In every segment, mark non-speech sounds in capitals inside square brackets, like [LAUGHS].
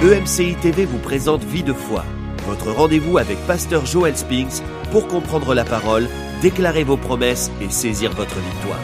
EMCI TV vous présente Vie de foi, votre rendez-vous avec Pasteur Joel Spinks pour comprendre la parole, déclarer vos promesses et saisir votre victoire.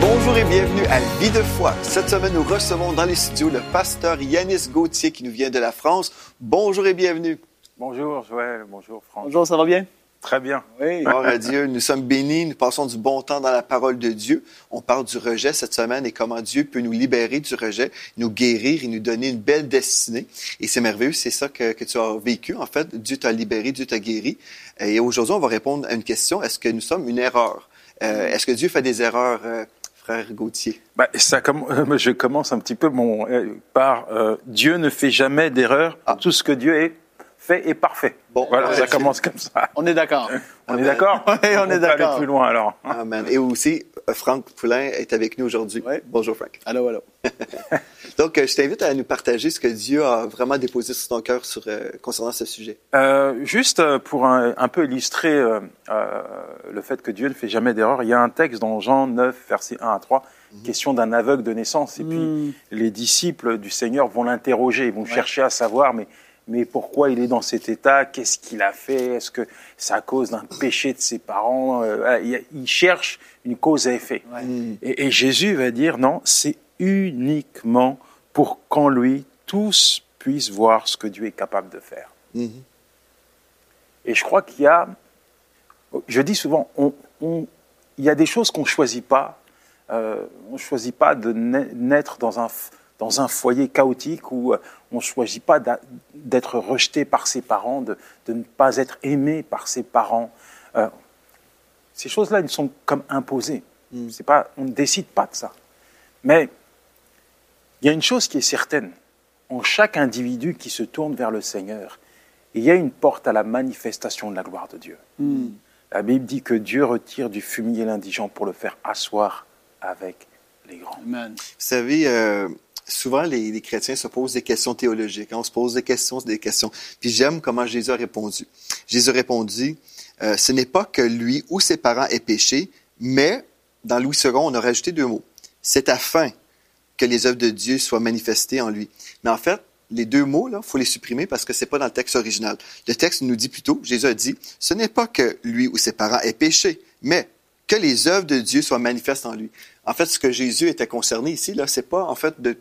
Bonjour et bienvenue à Vie de foi. Cette semaine, nous recevons dans les studios le pasteur Yanis Gauthier qui nous vient de la France. Bonjour et bienvenue. Bonjour Joël, bonjour Franck. Bonjour, ça va bien? Très bien. Oui. [LAUGHS] Gloire à Dieu. Nous sommes bénis, nous passons du bon temps dans la parole de Dieu. On parle du rejet cette semaine et comment Dieu peut nous libérer du rejet, nous guérir et nous donner une belle destinée. Et c'est merveilleux, c'est ça que, que, tu as vécu. En fait, Dieu t'a libéré, Dieu t'a guéri. Et aujourd'hui, on va répondre à une question. Est-ce que nous sommes une erreur? Euh, Est-ce que Dieu fait des erreurs, euh, frère Gauthier? Bah, ça, comme, [LAUGHS] je commence un petit peu mon, euh, par euh, Dieu ne fait jamais d'erreur. Ah. Tout ce que Dieu est fait est parfait. Bon, voilà, ouais, ça commence comme ça. On est d'accord. On est d'accord [LAUGHS] Oui, on est d'accord. aller plus loin alors. Amen. Et aussi, Franck Poulain est avec nous aujourd'hui. Oui. Bonjour, Franck. Allô, allô. [LAUGHS] Donc, euh, je t'invite à nous partager ce que Dieu a vraiment déposé sur ton cœur sur, euh, concernant ce sujet. Euh, juste pour un, un peu illustrer euh, euh, le fait que Dieu ne fait jamais d'erreur, il y a un texte dans Jean 9, versets 1 à 3, question d'un aveugle de naissance. Et puis Hmm. les disciples du Seigneur vont l'interroger, ils vont chercher à savoir, mais, mais pourquoi il est dans cet état? Qu'est-ce qu'il a fait? Est-ce que c'est à cause d'un péché de ses parents? Euh, voilà, il, cherche une cause à effet. Ouais. Mm. Et, et Jésus va dire non, c'est uniquement pour qu'en lui tous puissent voir ce que Dieu est capable de faire. Mhm. Et je crois qu'il y a, je dis souvent, on, on- il y a des choses qu'on ne choisit pas. Euh, on ne choisit pas de na- naître dans un, dans un foyer chaotique où euh, on ne choisit pas d'être rejeté par ses parents, de, de ne pas être aimé par ses parents. Euh, ces choses-là, elles sont comme imposées. Mm. C'est pas, on ne décide pas de ça. Mais il y a une chose qui est certaine. En chaque individu qui se tourne vers le Seigneur, il y a une porte à la manifestation de la gloire de Dieu. Hmm. La Bible dit que Dieu retire du fumier l'indigent pour le faire asseoir avec les grands. Amen. Vous savez, euh, souvent les, chrétiens se posent des questions théologiques. hein. On se pose des questions, des questions. Puis j'aime comment Jésus a répondu. Jésus a répondu, euh, ce n'est pas que lui ou ses parents aient péché, mais dans Louis II, on a rajouté deux mots. C'est afin que les œuvres de Dieu soient manifestées en lui. Mais en fait, les deux mots, là, faut les supprimer parce que c'est pas dans le texte original. Le texte nous dit plutôt, Jésus a dit, ce n'est pas que lui ou ses parents aient péché, mais que les œuvres de Dieu soient manifestes en lui. En fait, ce que Jésus était concerné ici, là, c'est pas, en fait, de,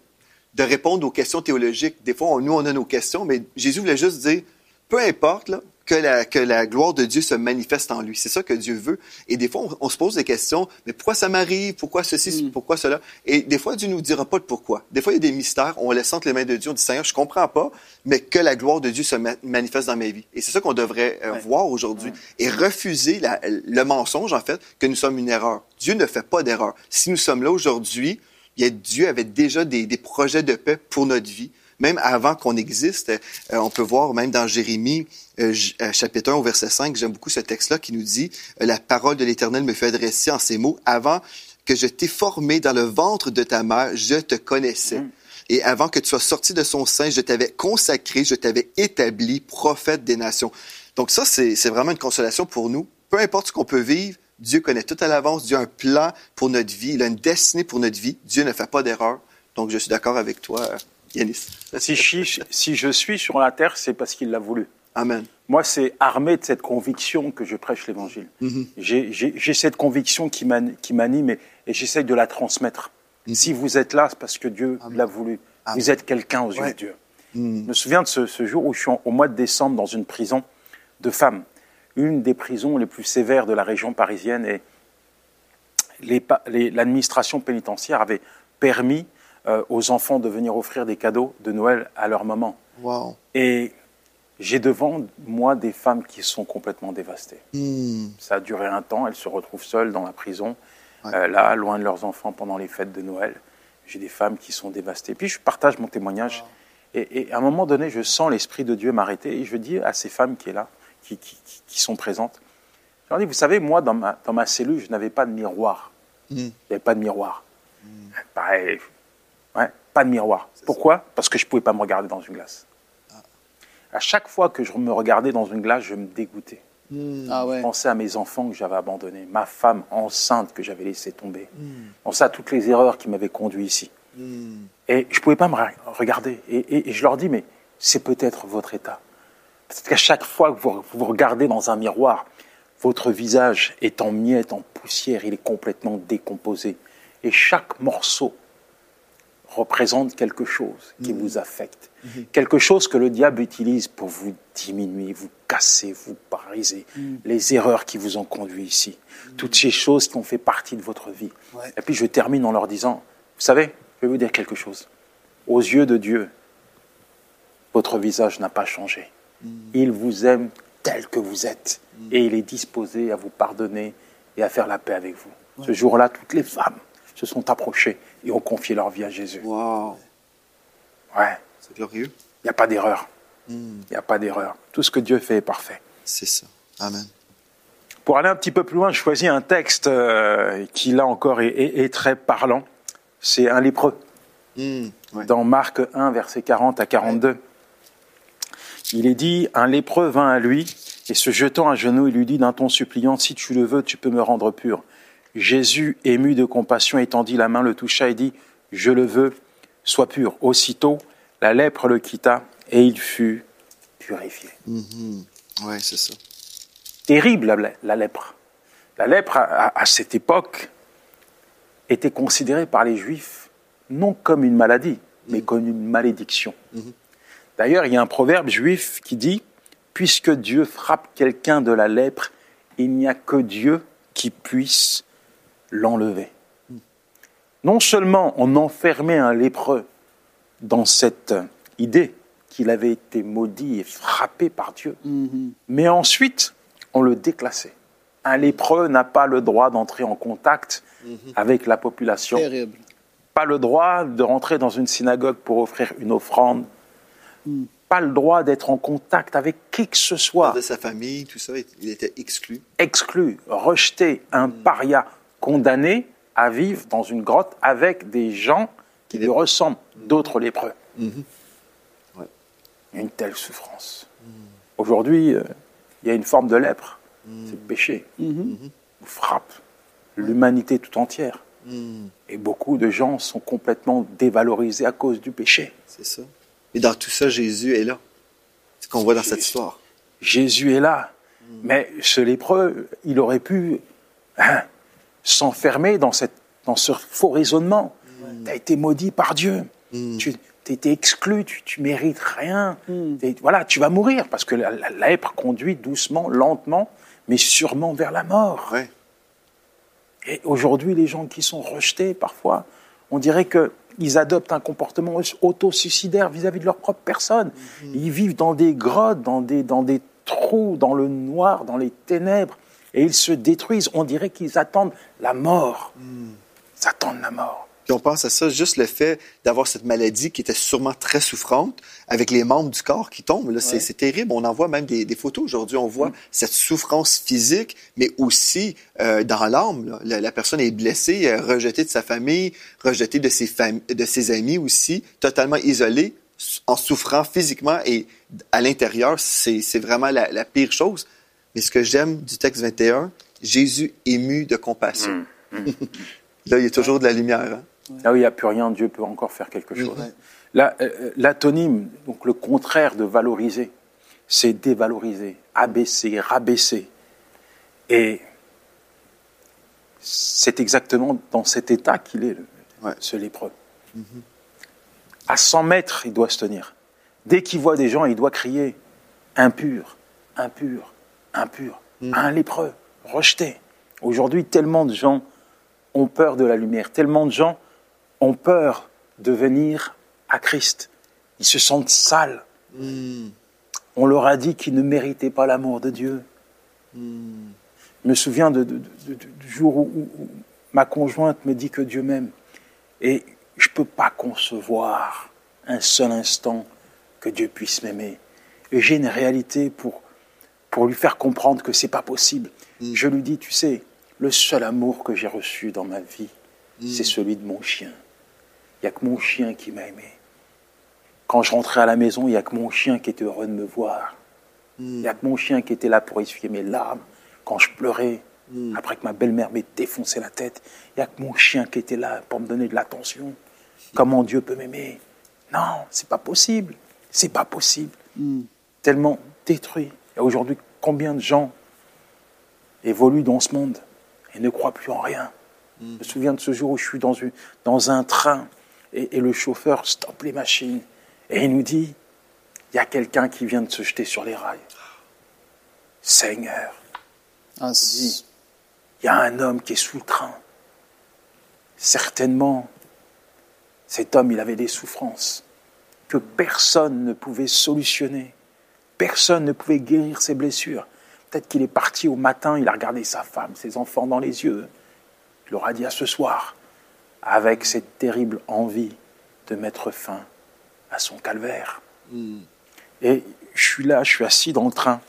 de répondre aux questions théologiques. Des fois, on- nous, on a nos questions, mais Jésus voulait juste dire, peu importe, là, que la, que la gloire de Dieu se manifeste en lui. C'est ça que Dieu veut. Et des fois, on, on se pose des questions, mais pourquoi ça m'arrive? Pourquoi ceci? Mm. Pourquoi cela? Et des fois, Dieu nous dira pas de pourquoi. Des fois, il y a des mystères, on laisse entre les mains de Dieu, on dit, Seigneur, je comprends pas, mais que la gloire de Dieu se ma- manifeste dans ma vie. Et c'est ça qu'on devrait euh, Ouais. voir aujourd'hui et refuser la- le mensonge, en fait, que nous sommes une erreur. Dieu ne fait pas d'erreur. Si nous sommes là aujourd'hui, Dieu avait déjà des, des projets de paix pour notre vie. Même avant qu'on existe, euh, on peut voir même dans Jérémie, euh, euh, chapitre 1 au verset 5, j'aime beaucoup ce texte-là qui nous dit, la parole de l'Éternel me fait adresser en ces mots, avant que je t'ai formé dans le ventre de ta mère, je te connaissais. Mm. Et avant que tu sois sorti de son sein, je t'avais consacré, je t'avais établi prophète des nations. Donc ça, c'est vraiment une consolation pour nous. Peu importe ce qu'on peut vivre, Dieu connaît tout à l'avance. Dieu a un plan pour notre vie. Il a une destinée pour notre vie. Dieu ne fait pas d'erreur. Donc je suis d'accord avec toi, euh, Yanis. Si je, si je suis sur la terre, c'est parce qu'il l'a voulu. Amen. Moi, c'est armé de cette conviction que je prêche l'Évangile. Mhm. J'ai- cette conviction qui m'an- qui m'anime et, et j'essaye de la transmettre. Mhm. Si vous êtes là, c'est parce que Dieu l'a voulu. Amen. Vous êtes quelqu'un aux yeux Ouais. de Dieu. Mm. Je me souviens de ce, ce jour où je suis en- au mois de décembre dans une prison de femmes, une des prisons les plus sévères de la région parisienne, et l'administration pénitentiaire avait permis euh, aux enfants de venir offrir des cadeaux de Noël à leur maman. Wow. Et j'ai devant moi des femmes qui sont complètement dévastées. Mm. Ça a duré un temps, elles se retrouvent seules dans la prison, Ouais. euh, là, loin de leurs enfants pendant les fêtes de Noël. J'ai des femmes qui sont dévastées. Puis je partage mon témoignage. Et, et à un moment donné, je sens l'Esprit de Dieu m'arrêter et je dis à ces femmes qui, est là, qui, qui- qui- sont présentes, je leur dis, vous savez, moi, dans ma, dans ma cellule, je n'avais pas de miroir. Mm. Il n'y avait pas de miroir. Pareil, ouais, pas de miroir. Pourquoi? Parce que je ne pouvais pas me regarder dans une glace. À chaque fois que je me regardais dans une glace, je me dégoûtais. Mm. Ah ouais. Je pensais à mes enfants que j'avais abandonnés, ma femme enceinte que j'avais laissée tomber. Je pensais à toutes les erreurs qui m'avaient conduit ici. Et je ne pouvais pas me regarder. Et, et je leur dis, mais c'est peut-être votre état. Parce qu'à chaque fois que vous vous regardez dans un miroir, votre visage est en miettes, en poussière, il est complètement décomposé. Et chaque morceau représente quelque chose qui vous affecte. Quelque chose que le diable utilise pour vous diminuer, vous casser, vous paralyser. Les erreurs qui vous ont conduit ici. Toutes ces choses qui ont fait partie de votre vie. Et puis je termine en leur disant, vous savez, je vais vous dire quelque chose. Aux yeux de Dieu, votre visage n'a pas changé. Il vous aime tel que vous êtes. Et il est disposé à vous pardonner et à faire la paix avec vous. Ce jour-là, toutes les femmes se sont approchées et ont confié leur vie à Jésus. Wow. Ouais. C'est glorieux. Il n'y a pas d'erreur. Il n'y a pas d'erreur. Tout ce que Dieu fait est parfait. C'est ça. Amen. Pour aller un petit peu plus loin, je choisis un texte euh, qui, là encore, est, est- est très parlant. C'est un lépreux. Ouais. Dans Marc 1, versets 40 à 42. Il est dit, un lépreux vint à lui, et se jetant à genoux, il lui dit d'un ton suppliant, Si tu le veux, tu peux me rendre pur. Jésus, ému de compassion, étendit la main, le toucha et dit, Je le veux, sois pur. Aussitôt, la lèpre le quitta, et il fut purifié. Mhm. Ouais, c'est ça. Terrible, la, lèpre. La lèpre, à, à- à cette époque, était considérée par les Juifs non comme une maladie, mais comme une malédiction. D'ailleurs, il y a un proverbe juif qui dit Puisque Dieu frappe quelqu'un de la lèpre, il n'y a que Dieu qui puisse l'enlever. Non seulement on enfermait un lépreux dans cette idée qu'il avait été maudit et frappé par Dieu, mais ensuite on le déclassait. Un lépreux n'a pas le droit d'entrer en contact avec la population Terrible. pas le droit de rentrer dans une synagogue pour offrir une offrande, pas le droit d'être en contact avec qui que ce soit, De sa famille, tout ça, il était exclu. exclu, rejeté, un paria, condamné à vivre dans une grotte avec des gens qui lui ressemblent, d'autres lépreux. Ouais. Une telle souffrance. Aujourd'hui, euh, il y a une forme de lèpre, c'est le péché, vous frappe l'humanité tout entière. Et beaucoup de gens sont complètement dévalorisés à cause du péché. C'est ça. Et dans tout ça, Jésus est là. C'est ce qu'on voit dans cette histoire. Jésus est là. Mais ce lépreux, il aurait pu hein, s'enfermer dans, cette, dans ce faux raisonnement. Tu as été maudit par Dieu. Tu as été exclu, tu, tu mérites rien. T'es- Voilà, tu vas mourir parce que la, la lèpre conduit doucement, lentement, mais sûrement vers la mort. Ouais. Et aujourd'hui, les gens qui sont rejetés, parfois, on dirait qu'ils adoptent un comportement auto-suicidaire vis-à-vis de leur propre personne. Ils vivent dans des grottes, dans des, dans des trous, dans le noir, dans les ténèbres, et ils se détruisent. On dirait qu'ils attendent la mort. Ils attendent la mort. Puis on pense à ça, juste le fait d'avoir cette maladie qui était sûrement très souffrante, avec les membres du corps qui tombent. Là, c'est, c'est terrible. On en voit même des, des photos aujourd'hui. On voit cette souffrance physique, mais aussi euh, dans l'âme. La, la personne est blessée, euh, rejetée de sa famille, rejetée de ses, fam- de ses amis aussi, totalement isolée, en souffrant physiquement et à l'intérieur. C'est, vraiment la, la pire chose. Mais ce que j'aime du texte 21, Jésus ému de compassion. [LAUGHS] Là, il y a toujours de la lumière. hein. Là où il n'y a plus rien, Dieu peut encore faire quelque chose. Là, euh, L'atonyme, donc le contraire de valoriser, c'est dévaloriser, abaisser, rabaisser. Et c'est exactement dans cet état qu'il est, Ouais. ce lépreux. À 100 mètres, il doit se tenir. Dès qu'il voit des gens, il doit crier impur, impur, impur. Un lépreux, rejeté. Aujourd'hui, tellement de gens ont peur de la lumière, tellement de gens ont peur de venir à Christ. Ils se sentent sales. On leur a dit qu'ils ne méritaient pas l'amour de Dieu. Je me souviens de- de- de- de- du jour où, ma conjointe me dit que Dieu m'aime. Et je ne peux pas concevoir un seul instant que Dieu puisse m'aimer. Et j'ai une réalité pour, pour lui faire comprendre que c'est pas possible. Je lui dis, tu sais, le seul amour que j'ai reçu dans ma vie, c'est celui de mon chien. Il n'y a que mon chien qui m'a aimé. Quand je rentrais à la maison, il n'y a que mon chien qui était heureux de me voir. Il n'y a que mon chien qui était là pour essuyer mes larmes. Quand je pleurais, après que ma belle-mère m'ait défoncé la tête, il n'y a que mon chien qui était là pour me donner de l'attention. Comment Dieu peut m'aimer? Non, c'est pas possible. C'est pas possible. Tellement détruit. Et aujourd'hui, combien de gens évoluent dans ce monde et ne croient plus en rien? Je me souviens de ce jour où je suis dans, une- dans un train et, et le chauffeur stoppe les machines et il nous dit il y a quelqu'un qui vient de se jeter sur les rails. Seigneur, Ah, il y a un homme qui est sous le train. Certainement, cet homme, il avait des souffrances que personne ne pouvait solutionner. Personne ne pouvait guérir ses blessures. Peut-être qu'il est parti au matin, il a regardé sa femme, ses enfants dans les yeux. Il leur a dit à ce soir, avec cette terrible envie de mettre fin à son calvaire. Et je suis là, je suis assis dans le train,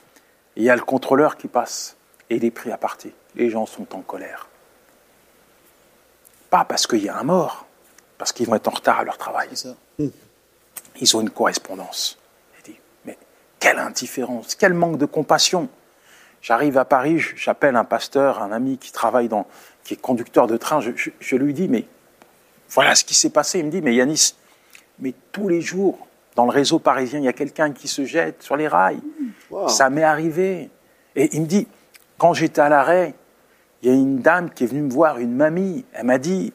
et il y a le contrôleur qui passe, et il est pris à partie. Les gens sont en colère. Pas parce qu'il y a un mort, parce qu'ils vont être en retard à leur travail. Ils ont une correspondance. J'ai dit, mais quelle indifférence, quel manque de compassion. J'arrive à Paris, j'appelle un pasteur, un ami qui travaille dans, qui est conducteur de train. Je, je- je lui dis, mais voilà ce qui s'est passé. Il me dit, mais Yanis, mais tous les jours, dans le réseau parisien, il y a quelqu'un qui se jette sur les rails. Wow. Ça m'est arrivé. Et il me dit, quand j'étais à l'arrêt, il y a une dame qui est venue me voir, une mamie. Elle m'a dit,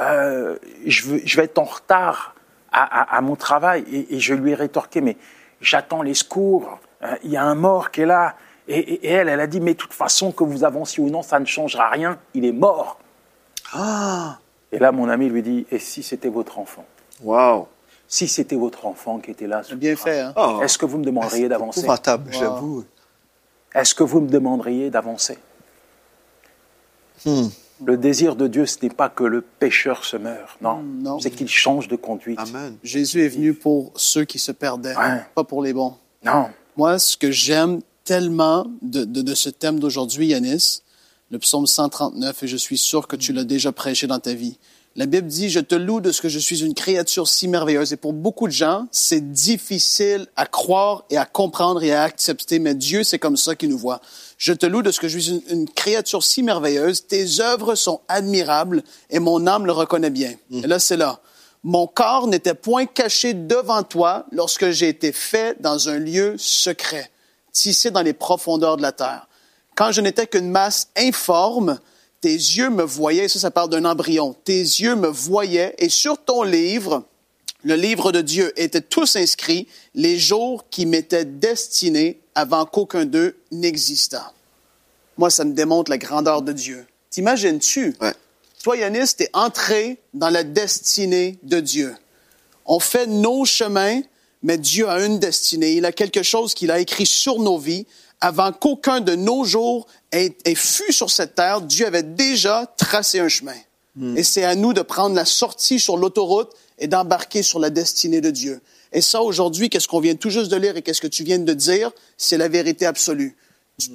euh, je, veux- je vais être en retard à, à- à mon travail. Et, et je lui ai rétorqué, mais j'attends les secours. Euh, Il y a un mort qui est là. Et, et- et elle, elle a dit, mais de toute façon, que vous avanciez ou non, ça ne changera rien. Il est mort. Ah! Et là, mon ami lui dit, et si c'était votre enfant? Wow! Si c'était votre enfant qui était là, Bien fait, hein? Oh. est-ce que vous me demanderiez d'avancer? Épouvantable, Wow. j'avoue. Est-ce que vous me demanderiez d'avancer? Hmm. Le désir de Dieu, ce n'est pas que le pécheur se meure, non. Mm, non. C'est qu'il change de conduite. Amen. Jésus est venu pour ceux qui se perdaient, pas pour les bons. Non. Moi, ce que j'aime tellement de, de, de ce thème d'aujourd'hui, Yanis, le psaume 139, et je suis sûr que tu l'as déjà prêché dans ta vie. La Bible dit, je te loue de ce que je suis une créature si merveilleuse. Et pour beaucoup de gens, c'est difficile à croire et à comprendre et à accepter, mais Dieu, c'est comme ça qu'il nous voit. Je te loue de ce que je suis une, une créature si merveilleuse. Tes œuvres sont admirables et mon âme le reconnaît bien. Et là, c'est là. Mon corps n'était point caché devant toi lorsque j'ai été fait dans un lieu secret, tissé dans les profondeurs de la terre. Quand je n'étais qu'une masse informe, tes yeux me voyaient, ça, ça parle d'un embryon, tes yeux me voyaient, et sur ton livre, le livre de Dieu, étaient tous inscrits les jours qui m'étaient destinés avant qu'aucun d'eux n'existât. Moi, ça me démontre la grandeur de Dieu. T'imagines-tu? Ouais. Toi, Yanis, t'es entré dans la destinée de Dieu. On fait nos chemins, mais Dieu a une destinée. Il a quelque chose qu'il a écrit sur nos vies. Avant qu'aucun de nos jours ait, ait fût sur cette terre, Dieu avait déjà tracé un chemin. Et c'est à nous de prendre la sortie sur l'autoroute et d'embarquer sur la destinée de Dieu. Et ça, aujourd'hui, qu'est-ce qu'on vient tout juste de lire et qu'est-ce que tu viens de dire, c'est la vérité absolue.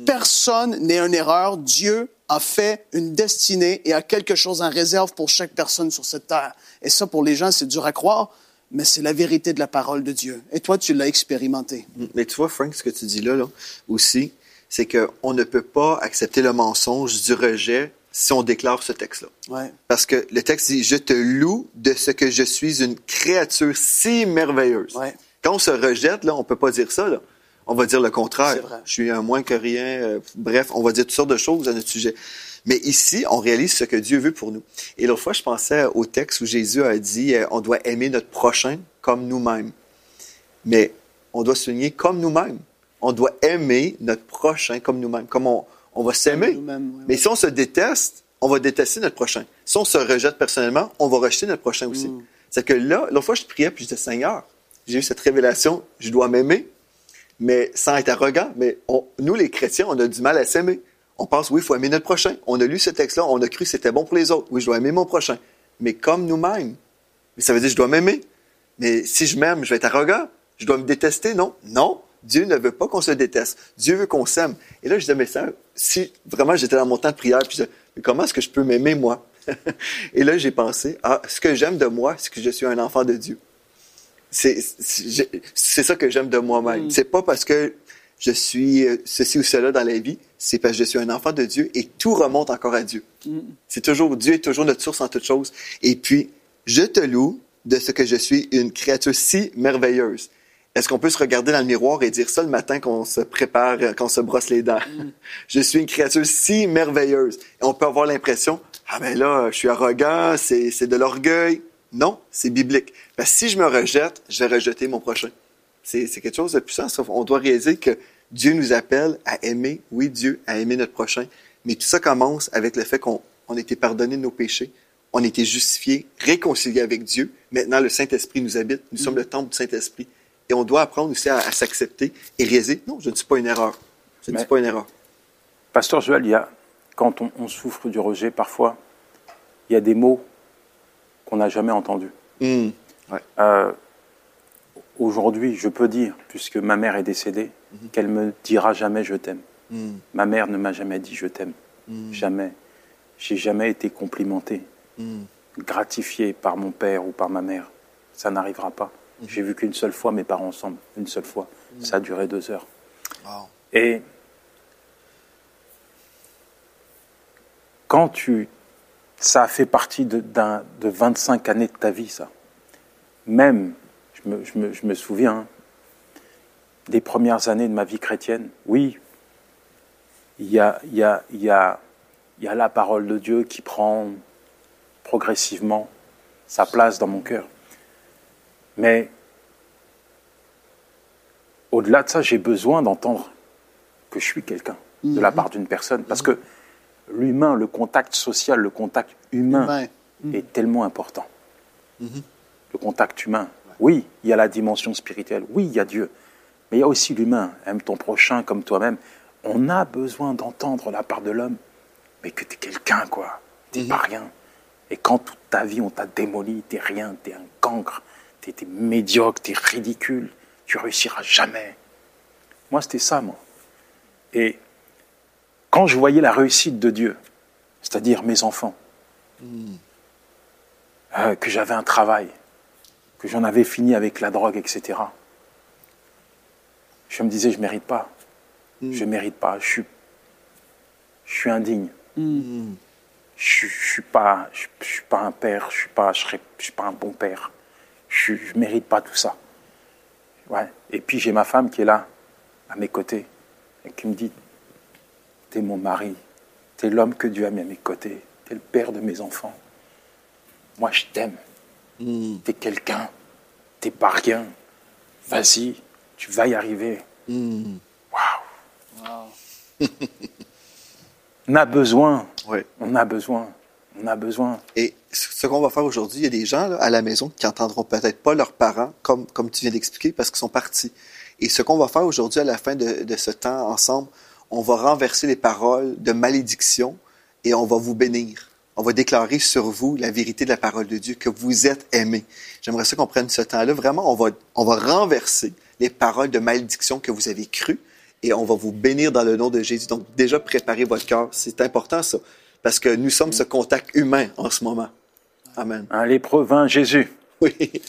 Personne n'est une erreur. Dieu a fait une destinée et a quelque chose en réserve pour chaque personne sur cette terre. Et ça, pour les gens, c'est dur à croire, mais c'est la vérité de la parole de Dieu. Et toi, tu l'as expérimenté. Mais tu vois, Frank, ce que tu dis là, là aussi, c'est qu'on ne peut pas accepter le mensonge du rejet si on déclare ce texte-là. Ouais. Parce que le texte dit Je te loue de ce que je suis une créature si merveilleuse. Ouais. Quand on se rejette, là, on peut pas dire ça. Là. On va dire le contraire. Vrai. Je suis un moins que rien. euh, bref, on va dire toutes sortes de choses à notre sujet. Mais ici, on réalise ce que Dieu veut pour nous. Et l'autre fois, je pensais au texte où Jésus a dit euh, on doit aimer notre prochain comme nous-mêmes. Mais on doit souligner comme nous-mêmes. On doit aimer notre prochain comme nous-mêmes. Comme on, on va s'aimer. Mais si on se déteste, on va détester notre prochain. Si on se rejette personnellement, on va rejeter notre prochain aussi. Mm. C'est que là, l'autre fois, je priais, puis je disais, Seigneur, j'ai eu cette révélation, je dois m'aimer, mais sans être arrogant. Mais nous, les chrétiens, on a du mal à s'aimer. On pense, oui, il faut aimer notre prochain. On a lu ce texte-là, on a cru que c'était bon pour les autres. Oui, je dois aimer mon prochain. Mais comme nous-mêmes. Ça veut dire je dois m'aimer. Mais si je m'aime, je vais être arrogant. Je dois me détester, non? Non. Dieu ne veut pas qu'on se déteste. Dieu veut qu'on s'aime. Et là, je disais, mais ça, si vraiment j'étais dans mon temps de prière, puis je disais, mais comment est-ce que je peux m'aimer, moi? [LAUGHS] Et là, j'ai pensé, ah, ce que j'aime de moi, c'est que je suis un enfant de Dieu. C'est ça que j'aime de moi-même. C'est pas parce que je suis euh, ceci ou cela dans la vie, c'est parce que je suis un enfant de Dieu et tout remonte encore à Dieu. C'est toujours, Dieu est toujours notre source en toutes choses. Et puis, je te loue de ce que je suis une créature si merveilleuse. Est-ce qu'on peut se regarder dans le miroir et dire ça le matin qu'on se prépare, euh, qu'on se brosse les dents? [LAUGHS] je suis une créature si merveilleuse. Et on peut avoir l'impression, ah ben là, je suis arrogant, c'est, c'est de l'orgueil. Non, c'est biblique. Parce que si je me rejette, je vais rejeter mon prochain. C'est, quelque chose de puissant. ça. On doit réaliser que Dieu nous appelle à aimer, oui Dieu, à aimer notre prochain. Mais tout ça commence avec le fait qu'on on a été pardonné de nos péchés, on a été justifié, réconcilié avec Dieu. Maintenant, le Saint-Esprit nous habite. Nous sommes le temple du Saint-Esprit. Et on doit apprendre aussi à, à s'accepter et réaliser, non, je ne suis pas une erreur. Je ne Mais- suis pas une erreur. Pasteur Joël, il y a, quand on, on souffre du rejet, parfois, il y a des mots qu'on n'a jamais entendus. Hum, Ouais. Euh, Aujourd'hui, je peux dire, puisque ma mère est décédée, qu'elle me dira jamais je t'aime. hum, Ma mère ne m'a jamais dit je t'aime. hum, Jamais. J'ai jamais été complimenté, gratifié par mon père ou par ma mère. Ça n'arrivera pas. J'ai vu qu'une seule fois mes parents ensemble, une seule fois. Ça a duré deux heures. Wow. Et quand tu... Ça a fait partie de, de 25 années de ta vie, ça. Même, je me, je me- je me souviens, hein, des premières années de ma vie chrétienne, oui, il y a, il y, a, il y, a, il y a la parole de Dieu qui prend progressivement sa place dans mon cœur. Mais au-delà de ça, j'ai besoin d'entendre que je suis quelqu'un de la part d'une personne. Parce que l'humain, le contact social, le contact humain Humain. est tellement important. Le contact humain. Oui, il y a la dimension spirituelle. Oui, il y a Dieu. Mais il y a aussi l'humain. Aime ton prochain comme toi-même. On a besoin d'entendre la part de l'homme, mais que tu es quelqu'un, quoi. Tu pas rien. Et quand toute ta vie, on t'a démoli, t'es rien, t'es un cancre, t'es t'es médiocre, t'es ridicule, tu réussiras jamais. Moi, c'était ça, moi. Et quand je voyais la réussite de Dieu, c'est-à-dire mes enfants, euh, que j'avais un travail, que j'en avais fini avec la drogue, etc., je me disais, je mérite pas. Je mérite pas. Je suis, je suis indigne. Je, je suis pas, je, je suis pas un père. Je suis pas, je suis pas un bon père. Je, je mérite pas tout ça. Ouais. Et puis j'ai ma femme qui est là, à mes côtés, et qui me dit, t'es mon mari, t'es l'homme que Dieu a mis à mes côtés, t'es le père de mes enfants. Moi, je t'aime. T'es quelqu'un. T'es pas rien. Vas-y, tu vas y arriver. Waouh. [LAUGHS] On a besoin. On a besoin. On a besoin. Et ce qu'on va faire aujourd'hui, il y a des gens là, à la maison qui entendront peut-être pas leurs parents, comme, comme tu viens d'expliquer, parce qu'ils sont partis. Et ce qu'on va faire aujourd'hui, à la fin de, de ce temps ensemble, on va renverser les paroles de malédiction et on va vous bénir. On va déclarer sur vous la vérité de la parole de Dieu, que vous êtes aimés. J'aimerais ça qu'on prenne ce temps-là. Vraiment, on va, on va renverser les paroles de malédiction que vous avez crues et on va vous bénir dans le nom de Jésus. Donc, déjà, préparez votre cœur. C'est important, ça, parce que nous sommes ce contact humain en ce moment. Amen. Un lépreux vint à Jésus. Oui. [LAUGHS]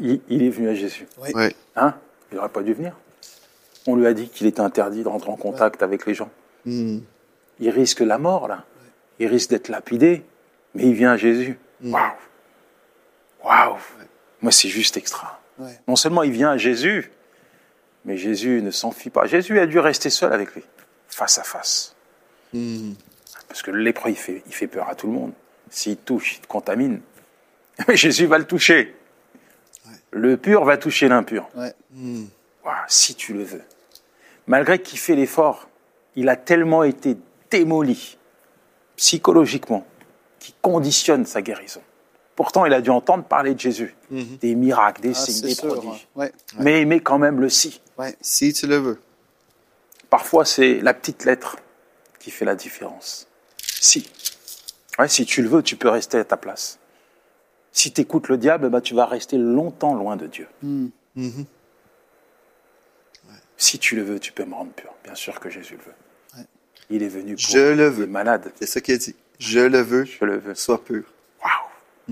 Il, il est venu à Jésus. Oui. Oui. Hein? Il n'aurait pas dû venir. On lui a dit qu'il était interdit de rentrer en contact avec les gens. Hmm. Il risque la mort, là. Il risque d'être lapidé, mais il vient à Jésus. Waouh Waouh Moi, c'est juste extra. Ouais. Non seulement il vient à Jésus, mais Jésus ne s'enfuit pas. Jésus a dû rester seul avec lui, face à face. Hmm. Parce que le lépreux, il fait, il fait peur à tout le monde. S'il touche, il te contamine. [LAUGHS] Mais Jésus va le toucher. Le pur va toucher l'impur. Si tu le veux. Malgré qu'il fait l'effort, il a tellement été démoli psychologiquement qu'il conditionne sa guérison. Pourtant, il a dû entendre parler de Jésus, des miracles, des Ah, signes, des sûr. prodiges. Ouais. Mais il met quand même le si. Ouais. Si tu le veux. Parfois, c'est la petite lettre qui fait la différence. Si. Ouais, si tu le veux, tu peux rester à ta place. Si tu écoutes le diable, bah, tu vas rester longtemps loin de Dieu. Mhm. Si tu le veux, tu peux me rendre pur. Bien sûr que Jésus le veut. Ouais. Il est venu pour Je le les veux. malades. C'est ça qu'il a dit. Je le veux. Je le veux. Sois pur. Waouh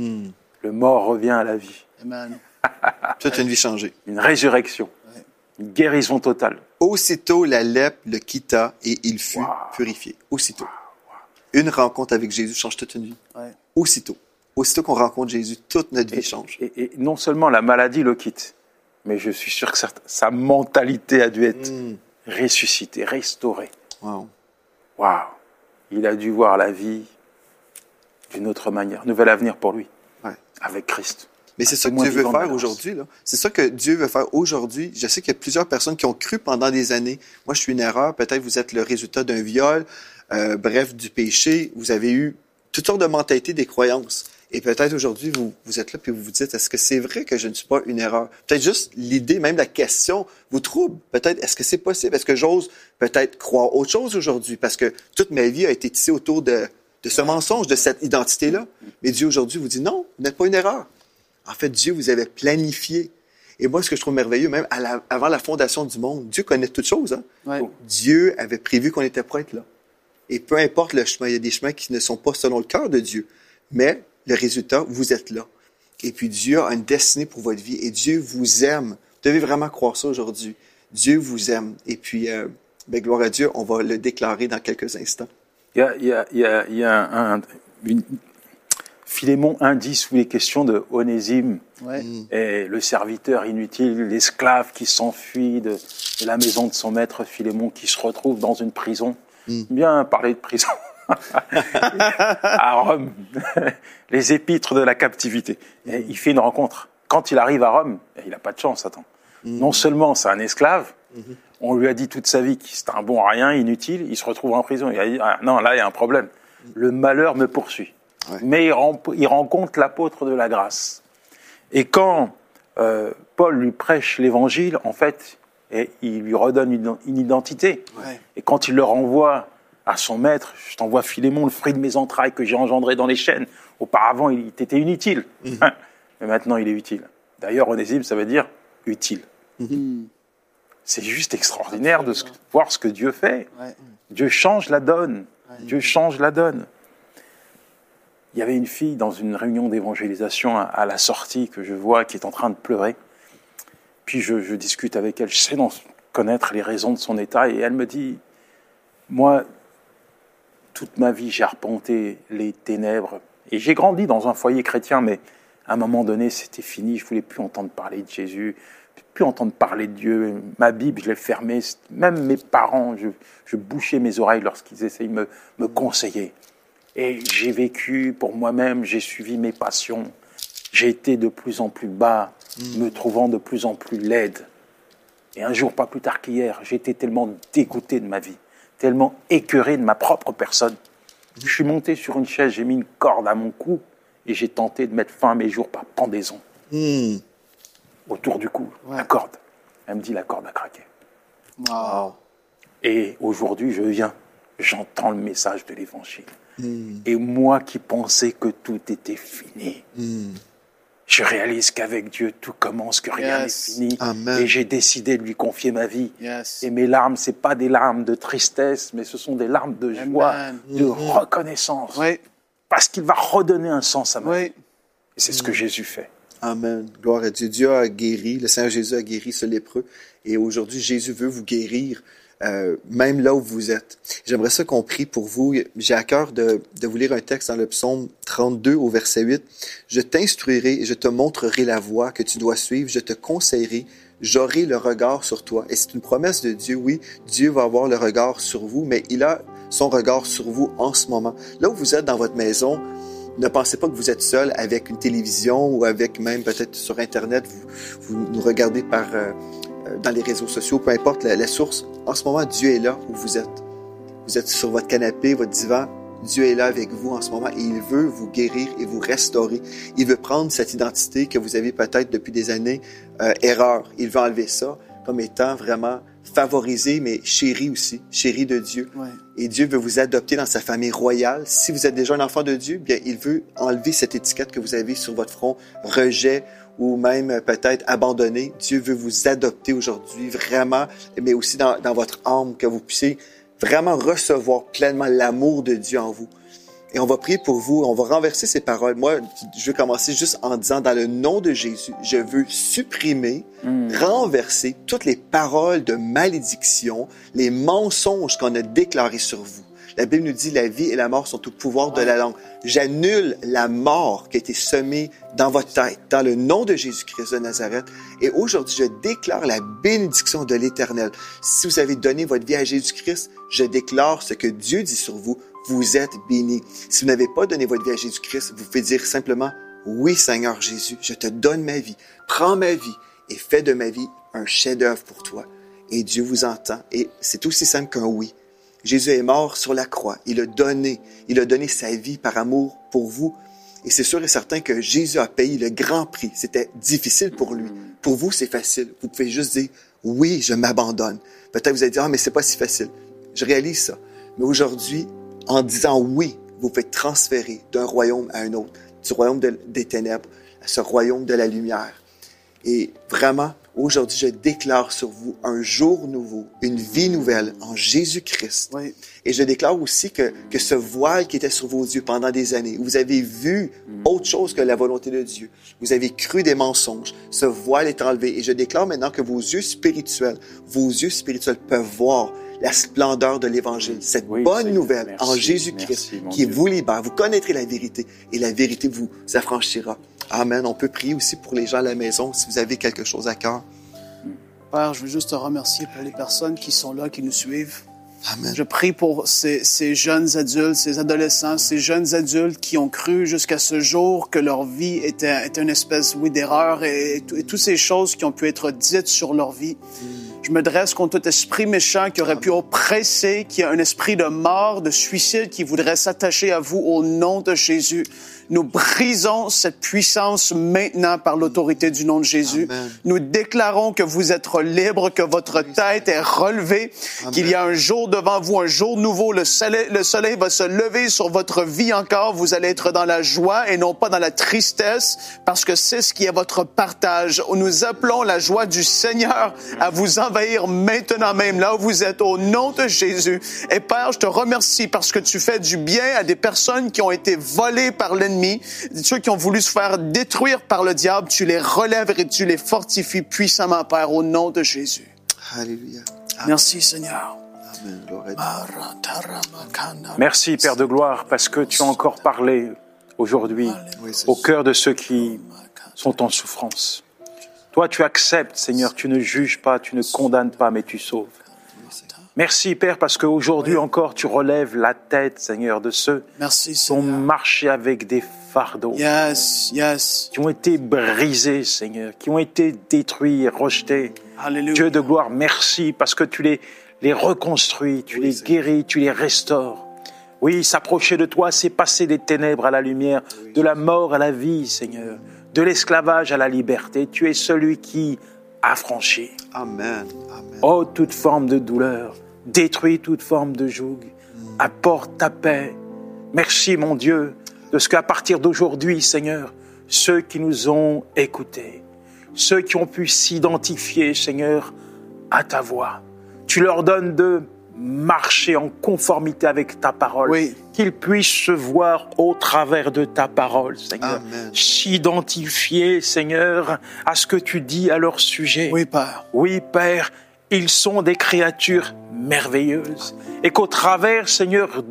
Hmm. Le mort revient à la vie. Amen. [LAUGHS] As une vie changée. Une résurrection. Ouais. Une guérison totale. Aussitôt, la lèpre le quitta et il fut Wow. purifié. Aussitôt. Une rencontre avec Jésus change toute une vie. Ouais. Aussitôt. aussitôt qu'on rencontre Jésus, toute notre vie change. et- et non seulement la maladie le quitte, mais je suis sûr que sa, sa mentalité a dû être Mm. ressuscitée, restaurée. Wow. Waouh Il a dû voir la vie d'une autre manière. Nouvel avenir pour lui, Ouais. avec Christ. Mais c'est ça que Dieu veut faire aujourd'hui. C'est ça que Dieu veut faire aujourd'hui. Je sais qu'il y a plusieurs personnes qui ont cru pendant des années. Moi, je suis une erreur. Peut-être vous êtes le résultat d'un viol, euh, bref, du péché. Vous avez eu toutes sortes de mentalités, des croyances. Et peut-être aujourd'hui, vous, vous êtes là puis vous vous dites, est-ce que c'est vrai que je ne suis pas une erreur? Peut-être juste l'idée, même la question, vous trouble. Peut-être, est-ce que c'est possible? Est-ce que j'ose peut-être croire autre chose aujourd'hui? Parce que toute ma vie a été tissée autour de, de ce mensonge, de cette identité-là. Mais Dieu aujourd'hui vous dit, non, vous n'êtes pas une erreur. En fait, Dieu vous avait planifié. Et moi, ce que je trouve merveilleux, même à la- avant la fondation du monde, Dieu connaît toutes choses. Hein? Ouais. Dieu avait prévu qu'on était prêt là. Et peu importe le chemin, il y a des chemins qui ne sont pas selon le cœur de Dieu. Mais le résultat, vous êtes là. Et puis Dieu a une destinée pour votre vie et Dieu vous aime. Vous devez vraiment croire ça aujourd'hui. Dieu vous aime. Et puis, euh, ben, gloire à Dieu, on va le déclarer dans quelques instants. Il y a, il y a- il y a- il y a un, une- Philémon indice où il est question de Onésime Ouais. et le serviteur inutile, l'esclave qui s'enfuit de, de la maison de son maître Philémon, qui se retrouve dans une prison. Bien parler de prison. [LAUGHS] à Rome, [LAUGHS] les épîtres de la captivité. Et il fait une rencontre. Quand il arrive à Rome, il n'a pas de chance, attends. Non seulement c'est un esclave, on lui a dit toute sa vie que c'était un bon à rien, inutile, il se retrouve en prison. Il a dit, ah, non, là, il y a un problème. Le malheur me poursuit. Ouais. Mais il, ren- il rencontre l'apôtre de la grâce. Et quand euh, Paul lui prêche l'évangile, en fait, et il lui redonne une, une identité. Ouais. Et quand il le renvoie à son maître, je t'envoie Philémon, le fruit de mes entrailles que j'ai engendré dans les chaînes. Auparavant, il était inutile. Hein. Mais maintenant, il est utile. D'ailleurs, onésime, ça veut dire utile. C'est juste extraordinaire de ce- voir ce que Dieu fait. Ouais. Dieu change la donne. Dieu change la donne. Il y avait une fille dans une réunion d'évangélisation à, à la sortie que je vois qui est en train de pleurer. Puis je, je discute avec elle, je sais connaître les raisons de son état, et elle me dit, moi, toute ma vie, j'ai arpenté les ténèbres, et j'ai grandi dans un foyer chrétien, mais à un moment donné, c'était fini, je voulais plus entendre parler de Jésus, plus entendre parler de Dieu. Ma Bible, je l'ai fermée. Même mes parents, je, je bouchais mes oreilles lorsqu'ils essayaient de me, me conseiller. Et j'ai vécu pour moi-même, j'ai suivi mes passions. J'ai été de plus en plus bas, me trouvant de plus en plus laide. Et un jour, pas plus tard qu'hier, j'étais tellement dégoûté de ma vie, tellement écœuré de ma propre personne. Je suis monté sur une chaise, j'ai mis une corde à mon cou et j'ai tenté de mettre fin à mes jours par pendaison Hmm. autour du cou, Ouais. la corde. Elle me dit la corde a craqué. Wow. Et aujourd'hui, je viens, j'entends le message de l'évangile. Hmm. Et moi qui pensais que tout était fini, Hmm. Je réalise qu'avec Dieu, tout commence, que rien n'est fini. Amen. Et j'ai décidé de lui confier ma vie. Yes. Et mes larmes, c'est pas des larmes de tristesse, mais ce sont des larmes de joie, Amen. de reconnaissance. Oui. Parce qu'il va redonner un sens à ma vie. Et c'est ce que Jésus fait. Amen. Gloire à Dieu. Dieu a guéri, le Seigneur Jésus a guéri ce lépreux. Et aujourd'hui, Jésus veut vous guérir, euh, même là où vous êtes. J'aimerais ça qu'on prie pour vous. J'ai à cœur de, de vous lire un texte dans le psaume 32 au verset 8. Je t'instruirai et je te montrerai la voie que tu dois suivre. Je te conseillerai. J'aurai le regard sur toi. Et c'est une promesse de Dieu. Oui, Dieu va avoir le regard sur vous, mais il a son regard sur vous en ce moment. Là où vous êtes dans votre maison, ne pensez pas que vous êtes seul avec une télévision ou avec même peut-être sur Internet, vous, vous nous regardez par, euh, dans les réseaux sociaux, peu importe la, la source. En ce moment, Dieu est là où vous êtes. Vous êtes sur votre canapé, votre divan. Dieu est là avec vous en ce moment et il veut vous guérir et vous restaurer. Il veut prendre cette identité que vous avez peut-être depuis des années, euh, erreur. Il veut enlever ça comme étant vraiment favorisé, mais chéri aussi, chéri de Dieu. Ouais. Et Dieu veut vous adopter dans sa famille royale. Si vous êtes déjà un enfant de Dieu, bien, il veut enlever cette étiquette que vous avez sur votre front, rejet ou même euh, peut-être abandonné. Dieu veut vous adopter aujourd'hui, vraiment, mais aussi dans, dans votre âme, que vous puissiez vraiment recevoir pleinement l'amour de Dieu en vous. Et on va prier pour vous, on va renverser ces paroles. Moi, je vais commencer juste en disant, dans le nom de Jésus, je veux supprimer, renverser toutes les paroles de malédiction, les mensonges qu'on a déclarés sur vous, La Bible nous dit la vie et la mort sont au pouvoir de la langue. J'annule la mort qui a été semée dans votre tête, dans le nom de Jésus-Christ de Nazareth. Et aujourd'hui, je déclare la bénédiction de l'Éternel. Si vous avez donné votre vie à Jésus-Christ, je déclare ce que Dieu dit sur vous. Vous êtes béni. Si vous n'avez pas donné votre vie à Jésus-Christ, vous pouvez dire simplement, oui Seigneur Jésus, je te donne ma vie. Prends ma vie et fais de ma vie un chef-d'œuvre pour toi. Et Dieu vous entend. Et c'est aussi simple qu'un oui. Jésus est mort sur la croix. Il a donné, il a donné sa vie par amour pour vous. Et c'est sûr et certain que Jésus a payé le grand prix. C'était difficile pour lui. Pour vous, c'est facile. Vous pouvez juste dire, oui, je m'abandonne. Peut-être vous allez dire, ah, mais c'est pas si facile. Je réalise ça. Mais aujourd'hui, en disant oui, vous faites transférer d'un royaume à un autre, du royaume des ténèbres à ce royaume de la lumière. Et vraiment, Aujourd'hui, je déclare sur vous un jour nouveau, une vie nouvelle en Jésus-Christ. Oui. Et je déclare aussi que, que ce voile qui était sur vos yeux pendant des années, où vous avez vu autre chose que la volonté de Dieu, vous avez cru des mensonges, ce voile est enlevé. Et je déclare maintenant que vos yeux spirituels, vos yeux spirituels peuvent voir la splendeur de l'Évangile, cette Oui, bonne nouvelle merci, en Jésus-Christ qui Dieu. vous libère. Vous connaîtrez la vérité et la vérité vous affranchira. Amen. On peut prier aussi pour les gens à la maison si vous avez quelque chose à cœur. Père, je veux juste te remercier pour les personnes qui sont là, qui nous suivent. Amen. Je prie pour ces, ces jeunes adultes, ces adolescents, ces jeunes adultes qui ont cru jusqu'à ce jour que leur vie était, était une espèce, oui, d'erreur et, et, tout- et toutes ces choses qui ont pu être dites sur leur vie. Je me dresse contre tout esprit méchant qui aurait pu oppresser, qui a un esprit de mort, de suicide, qui voudrait s'attacher à vous au nom de Jésus. Nous brisons cette puissance maintenant par l'autorité du nom de Jésus. Amen. Nous déclarons que vous êtes libre, que votre tête est relevée, qu'il y a un jour devant vous, un jour nouveau. Le soleil, le soleil va se lever sur votre vie encore. Vous allez être dans la joie et non pas dans la tristesse, parce que c'est ce qui est votre partage. Nous appelons la joie du Seigneur à vous envahir maintenant même, là où vous êtes, au nom de Jésus. Et Père, je te remercie parce que tu fais du bien à des personnes qui ont été volées par l'ennemi, ceux qui ont voulu se faire détruire par le diable. Tu les relèves et tu les fortifies puissamment, Père, au nom de Jésus. Alléluia. Merci, Seigneur. Merci, Père de gloire, parce que tu as encore parlé aujourd'hui au cœur de ceux qui sont en souffrance. Toi, tu acceptes, Seigneur, tu ne juges pas, tu ne condamnes pas, mais tu sauves. Merci, Père, parce qu'aujourd'hui encore, tu relèves la tête, Seigneur, de ceux Merci, qui ont marché avec des fardeaux, Yes, yes. qui ont été brisés, Seigneur, qui ont été détruits, rejetés. Dieu de gloire, merci parce que tu les, les reconstruis, tu les guéris, tu les restaures. Oui, s'approcher de toi, c'est passer des ténèbres à la lumière, de la mort à la vie, Seigneur, de l'esclavage à la liberté. Tu es celui qui affranchit. Amen. Amen. Oh, toute forme de douleur, détruis toute forme de joug, apporte ta paix. Merci, mon Dieu, de ce qu'à partir d'aujourd'hui, Seigneur, ceux qui nous ont écoutés, ceux qui ont pu s'identifier, Seigneur, à ta voix, tu leur donnes de marcher en conformité avec ta parole, Oui. qu'ils puissent se voir au travers de ta parole, Seigneur, s'identifier, Seigneur, à ce que tu dis à leur sujet. Oui, Père. Oui, Père, ils sont des créatures merveilleuses. Et qu'au travers, Seigneur,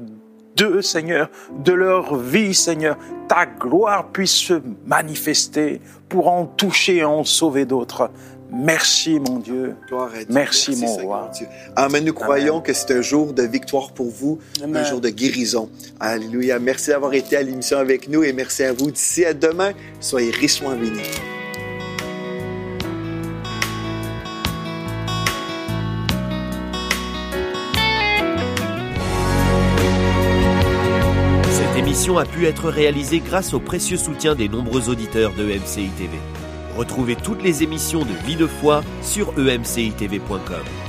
d'eux, Seigneur, de leur vie, Seigneur, ta gloire puisse se manifester pour en toucher et en sauver d'autres. Merci, mon Dieu. Gloire à Dieu. Merci, mon Seigneur roi. Dieu. Amen. Nous croyons que c'est un jour de victoire pour vous, Amen. un jour de guérison. Alléluia. Merci d'avoir été à l'émission avec nous et merci à vous. D'ici à demain, soyez richement bénis. Cette émission a pu être réalisée grâce au précieux soutien des nombreux auditeurs de EMCI TV. Retrouvez toutes les émissions de Vie de foi sur emcitv.com.